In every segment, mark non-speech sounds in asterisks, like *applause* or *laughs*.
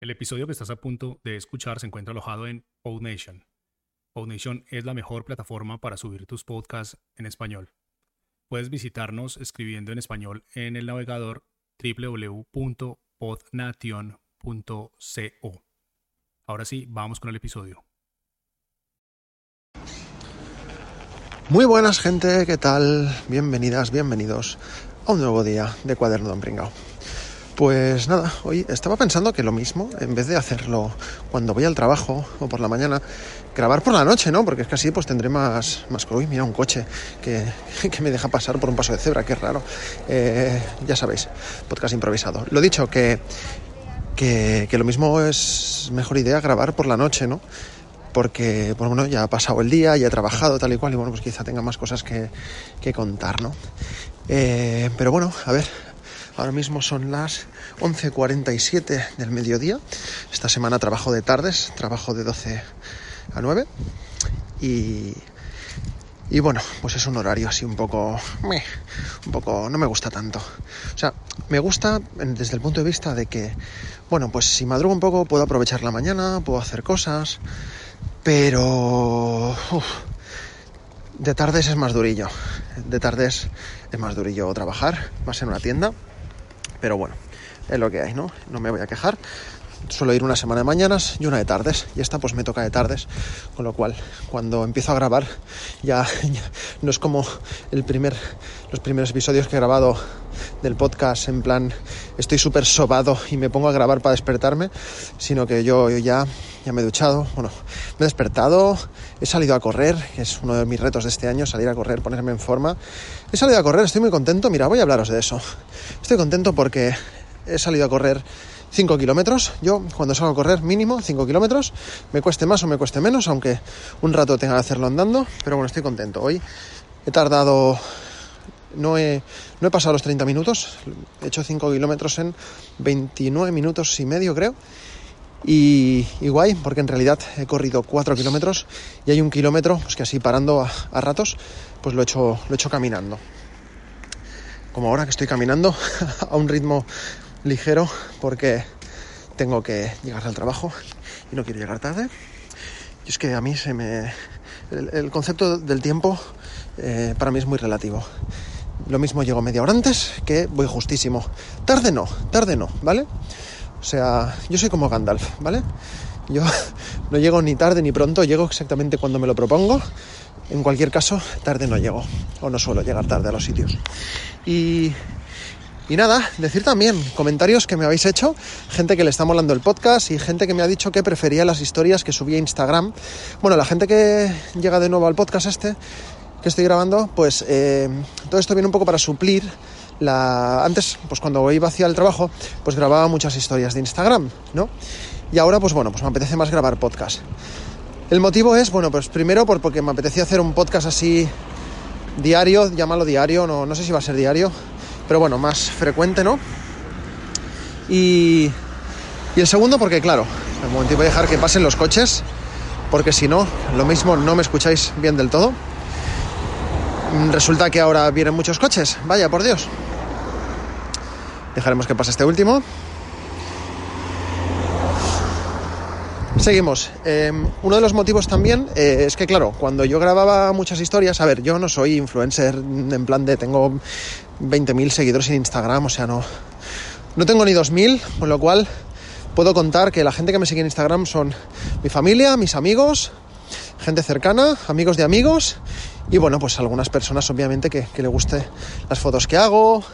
El episodio que estás a punto de escuchar se encuentra alojado en PodNation. PodNation es la mejor plataforma para subir tus podcasts en español. Puedes visitarnos escribiendo en español en el navegador www.podnation.co. Ahora sí, vamos con el episodio. Muy buenas gente, ¿qué tal? Bienvenidas, bienvenidos a un nuevo día de Cuaderno Don Pringao. Pues nada, hoy estaba pensando que lo mismo, en vez de hacerlo cuando voy al trabajo o por la mañana, grabar por la noche, ¿no? Porque es que así pues tendré más... más uy, mira, un coche que, *laughs* que me deja pasar por un paso de cebra, qué raro. Eh, ya sabéis, podcast improvisado. Lo dicho, que, que, lo mismo es mejor idea grabar por la noche, ¿no? porque pues bueno, ya ha pasado el día, ya he trabajado tal y cual, y bueno, pues quizá tenga más cosas que, que contar, ¿no? Eh, pero bueno, a ver, Ahora mismo son las 11.47 del mediodía. Esta semana trabajo de tardes, trabajo de 12 a 9. Y, y bueno, pues es un horario así un poco... un poco... no me gusta tanto. O sea, me gusta desde el punto de vista de que, bueno, pues si madrugo un poco puedo aprovechar la mañana, puedo hacer cosas, pero... de tardes es más durillo. De tardes es más durillo trabajar, más en una tienda. Pero bueno, es lo que hay, ¿no? No me voy a quejar. Suelo ir una semana de mañanas y una de tardes. Y esta pues me toca de tardes. Con lo cual, cuando empiezo a grabar, ya, no es como el primer, los primeros episodios que he grabado del podcast en plan estoy súper sobado y me pongo a grabar para despertarme, sino que yo, yo, ya, ya me he duchado, bueno, me he despertado, he salido a correr, que es uno de mis retos de este año, salir a correr, ponerme en forma. He salido a correr, estoy muy contento, mira, voy a hablaros de eso. Estoy contento porque he salido a correr 5 kilómetros. Yo cuando salgo a correr mínimo 5 kilómetros, me cueste más o me cueste menos, aunque un rato tenga que hacerlo andando, pero bueno, estoy contento. Hoy he tardado, no he, no he pasado los 30 minutos, he hecho 5 kilómetros en 29 minutos y medio creo. Y, guay, porque en realidad he corrido 4 kilómetros y hay un kilómetro, pues que así parando a, a ratos, pues lo he, hecho, lo he hecho caminando. Como ahora que estoy caminando *laughs* a un ritmo ligero porque tengo que llegar al trabajo y no quiero llegar tarde. Y es que a mí se me... El, concepto del tiempo eh, para mí es muy relativo. Lo mismo llego media hora antes que voy justísimo. Tarde no, tarde no, ¿vale? O sea, yo soy como Gandalf, ¿vale? Yo *laughs* no llego ni tarde ni pronto, llego exactamente cuando me lo propongo. En cualquier caso, tarde no llego, o no suelo llegar tarde a los sitios. Y, y nada, decir también comentarios que me habéis hecho, gente que le está molando el podcast y gente que me ha dicho que prefería las historias que subía a Instagram. Bueno, la gente que llega de nuevo al podcast este que estoy grabando, pues eh, todo esto viene un poco para suplir la... Antes, pues cuando iba hacia el trabajo, pues grababa muchas historias de Instagram, ¿no? Y ahora, pues bueno, pues me apetece más grabar podcast. El motivo es, bueno, pues primero por, porque me apetecía hacer un podcast así diario, llámalo diario, no, no sé si va a ser diario, pero bueno, más frecuente, ¿no? Y, y el segundo porque, claro, un momento voy a dejar que pasen los coches, porque si no, lo mismo no me escucháis bien del todo. Resulta que ahora vienen muchos coches, vaya por Dios. Dejaremos que pase este último. Seguimos. Eh, uno de los motivos también eh, es que, claro, cuando yo grababa muchas historias, a ver, yo no soy influencer en plan de tengo 20.000 seguidores en Instagram, o sea, no, no tengo ni 2.000, con lo cual puedo contar que la gente que me sigue en Instagram son mi familia, mis amigos, gente cercana, amigos de amigos y bueno, pues algunas personas obviamente que, que le guste las fotos que hago,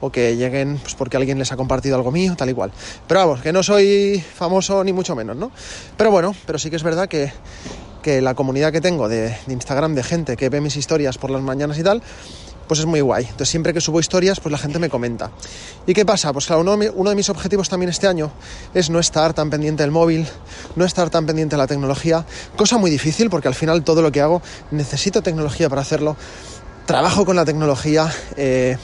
o que lleguen pues porque alguien les ha compartido algo mío, tal y cual. Pero vamos, que no soy famoso ni mucho menos, ¿no? Pero bueno, pero sí que es verdad que, que la comunidad que tengo de, de, Instagram de gente que ve mis historias por las mañanas y tal, pues es muy guay. Entonces siempre que subo historias, pues la gente me comenta. ¿Y qué pasa? Pues claro, uno, uno de mis objetivos también este año es no estar tan pendiente del móvil, no estar tan pendiente de la tecnología, cosa muy difícil porque al final todo lo que hago necesito tecnología para hacerlo. Trabajo con la tecnología, eh,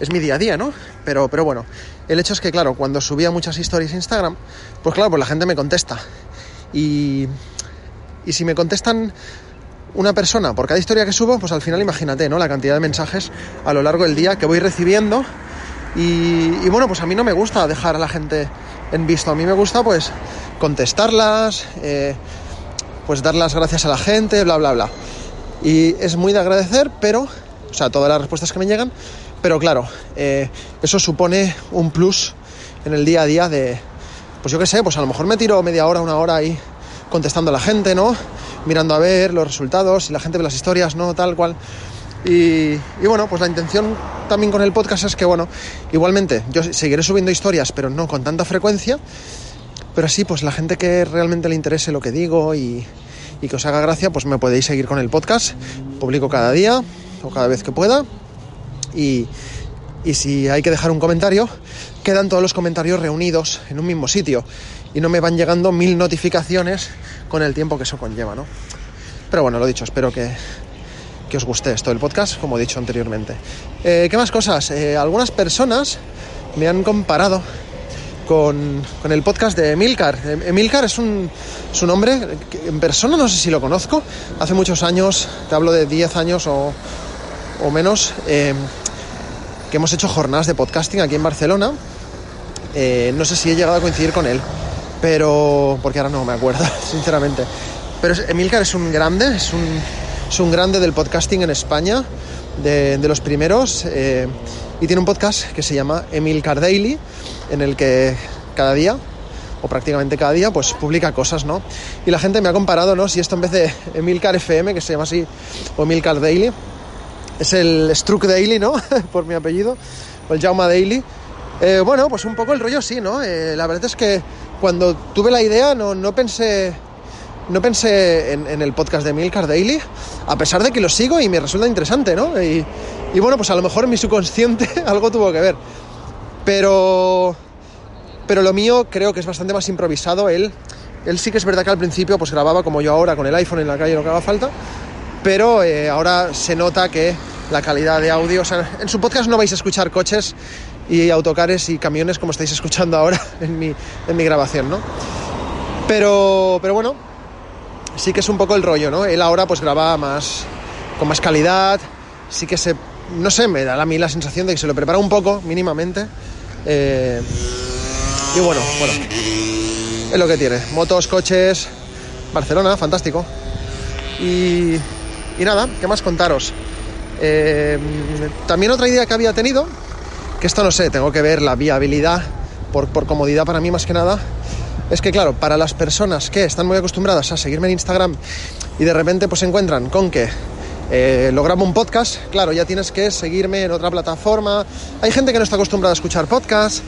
es mi día a día, ¿no? Pero, pero bueno, el hecho es que, claro, cuando subía muchas historias Instagram, pues claro, pues la gente me contesta. Y, y si me contestan una persona por cada historia que subo, pues al final imagínate, ¿no? La cantidad de mensajes a lo largo del día que voy recibiendo. Y, y bueno, pues a mí no me gusta dejar a la gente en visto. A mí me gusta pues contestarlas, eh, pues dar las gracias a la gente, bla, bla, bla. Y es muy de agradecer, pero, o sea, todas las respuestas que me llegan, pero claro, eh, eso supone un plus en el día a día de, pues yo qué sé, pues a lo mejor me tiro media hora, una hora ahí contestando a la gente, ¿no? Mirando a ver los resultados, y la gente ve las historias, ¿no? Tal cual. Y, bueno, pues la intención también con el podcast es que, bueno, igualmente yo seguiré subiendo historias, pero no con tanta frecuencia, pero así, pues la gente que realmente le interese lo que digo y, y que os haga gracia, pues me podéis seguir con el podcast. Publico cada día o cada vez que pueda. Y, y si hay que dejar un comentario, quedan todos los comentarios reunidos en un mismo sitio y no me van llegando mil notificaciones con el tiempo que eso conlleva, ¿no? Pero bueno, lo dicho, espero que, que os guste esto del podcast, como he dicho anteriormente. Eh, ¿Qué más cosas? Eh, algunas personas me han comparado con, con, el podcast de Emilcar. Emilcar es un, su nombre, en persona no sé si lo conozco, hace muchos años, te hablo de 10 años o, o menos, eh, que hemos hecho jornadas de podcasting aquí en Barcelona. Eh, no sé si he llegado a coincidir con él, pero porque ahora no me acuerdo, *laughs* sinceramente. Pero Emilcar es un grande, es un, es un grande del podcasting en España, de, de los primeros, eh, y tiene un podcast que se llama Emilcar Daily, en el que cada día, o prácticamente cada día, pues publica cosas, ¿no? Y la gente me ha comparado, ¿no? Si esto en vez de Emilcar FM, que se llama así, o Emilcar Daily, es el Struck Daily, ¿no? *laughs* Por mi apellido, o el Jauma Daily. Eh, bueno, pues un poco el rollo sí, ¿no? Eh, la verdad es que cuando tuve la idea no, no pensé no pensé en, en, el podcast de Milcar Daily, a pesar de que lo sigo y me resulta interesante, ¿no? Y, y, bueno, pues a lo mejor en mi subconsciente *laughs* algo tuvo que ver. Pero, pero lo mío creo que es bastante más improvisado. Él, él sí que es verdad que al principio pues grababa como yo ahora con el iPhone en la calle lo que haga falta, pero eh, ahora se nota que la calidad de audio, o sea, en su podcast no vais a escuchar coches y autocares y camiones como estáis escuchando ahora *laughs* en mi, en mi grabación, ¿no? Pero, pero bueno, sí que es un poco el rollo, ¿no? Él ahora pues graba más, con más calidad, sí que se, no sé, me da a mí la sensación de que se lo prepara un poco, mínimamente. Eh, y bueno, bueno, es lo que tiene. Motos, coches, Barcelona, fantástico. Y, y nada, ¿qué más contaros? Eh, también otra idea que había tenido, que esto no sé, tengo que ver la viabilidad por, por comodidad para mí más que nada, es que claro, para las personas que están muy acostumbradas a seguirme en Instagram y de repente pues se encuentran con que eh, lo grabo un podcast, claro, ya tienes que seguirme en otra plataforma. Hay gente que no está acostumbrada a escuchar podcasts.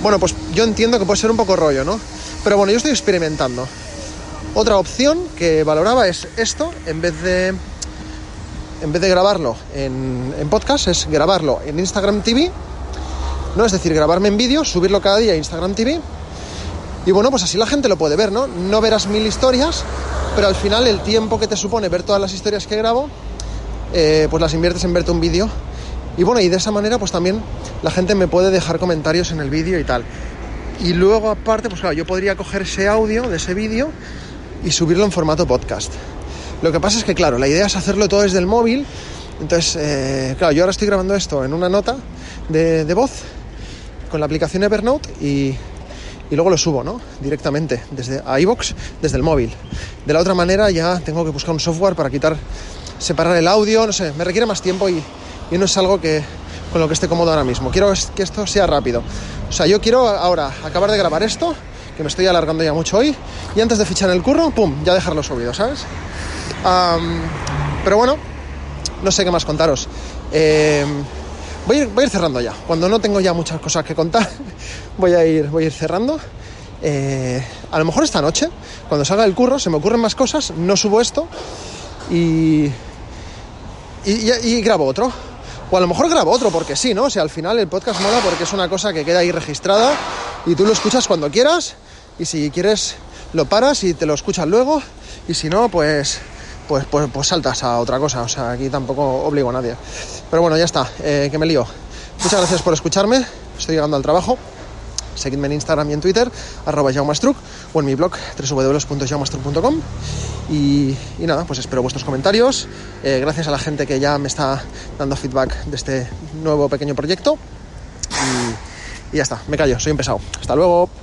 Bueno, pues yo entiendo que puede ser un poco rollo, ¿no? Pero bueno, yo estoy experimentando. Otra opción que valoraba es esto, en vez de, en vez de grabarlo en, podcast, es grabarlo en Instagram TV. ¿no? Es decir, grabarme en vídeo, subirlo cada día a Instagram TV y bueno, pues así la gente lo puede ver, ¿no? No verás mil historias, pero al final el tiempo que te supone ver todas las historias que grabo, eh, pues las inviertes en verte un vídeo. Y bueno, y de esa manera pues también la gente me puede dejar comentarios en el vídeo y tal. Y luego aparte, pues claro, yo podría coger ese audio de ese vídeo y subirlo en formato podcast. Lo que pasa es que, claro, la idea es hacerlo todo desde el móvil. Entonces, eh, claro, yo ahora estoy grabando esto en una nota de, de voz con la aplicación Evernote y, y luego lo subo, ¿no? Directamente desde iBox, desde el móvil. De la otra manera ya tengo que buscar un software para quitar, separar el audio, no sé, me requiere más tiempo y, y no es algo que con lo que esté cómodo ahora mismo. Quiero que esto sea rápido. O sea, yo quiero ahora acabar de grabar esto, que me estoy alargando ya mucho hoy, y antes de fichar el curro, pum, ya dejarlo subido, ¿sabes? Pero bueno, no sé qué más contaros. Eh, Voy a, ir, cerrando ya. Cuando no tengo ya muchas cosas que contar, *laughs* voy a ir, voy a ir cerrando. Eh, a lo mejor esta noche, cuando salga el curro, se me ocurren más cosas, no subo esto y, y, y, grabo otro. O a lo mejor grabo otro porque sí, ¿no? O sea, al final el podcast mola porque es una cosa que queda ahí registrada y tú lo escuchas cuando quieras y si quieres lo paras y te lo escuchas luego y si no, pues pues, pues, pues, saltas a otra cosa. O sea, aquí tampoco obligo a nadie. Pero bueno, ya está, eh, que me lío. Muchas gracias por escucharme. Estoy llegando al trabajo. Seguidme en Instagram y en Twitter, arroba jaumastruc, o en mi blog, www.jaumastruc.com. Y, y nada, pues espero vuestros comentarios. Eh, gracias a la gente que ya me está dando feedback de este nuevo pequeño proyecto. Y ya está, me callo, soy un pesado. Hasta luego.